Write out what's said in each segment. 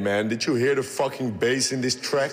Man, did you hear the fucking bass in this track?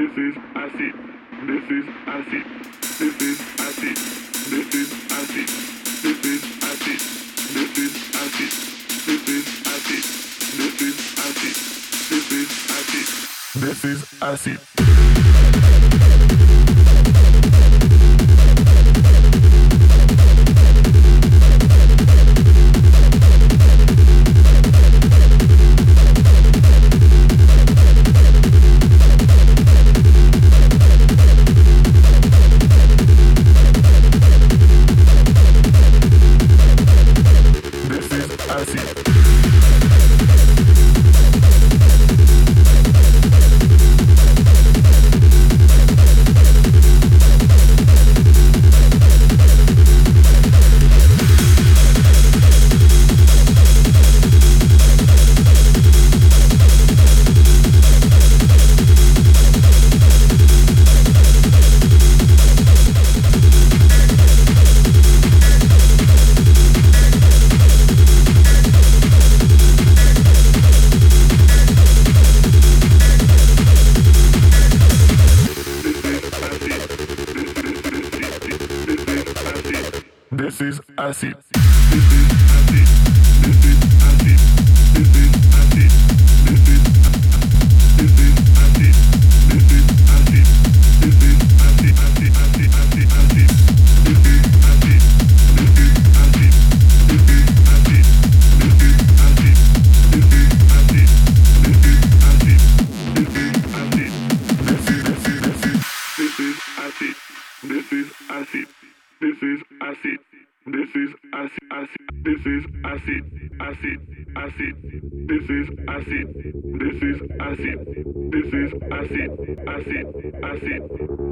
This is acid. This is acid. This is acid. This is acid. This is acid. This is acid. This is acid. This is acid. This is acid. This is acid. Acid. Acid. Acid. This is acid. This is acid. This is acid. Acid. Acid.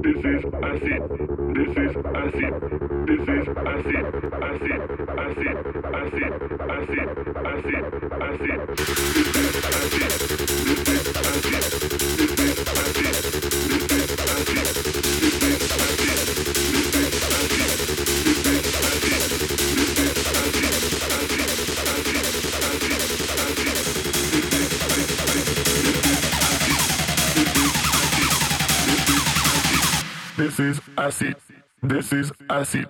This is acid. This is acid. This is acid. Acid. Acid. Acid. Acid. Acid. Acid. This is acid. This is acid. This is acid. This is acid.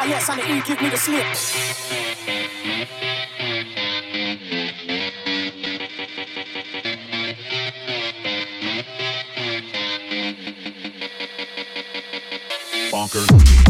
unless on the E give me the slip. Bonkers.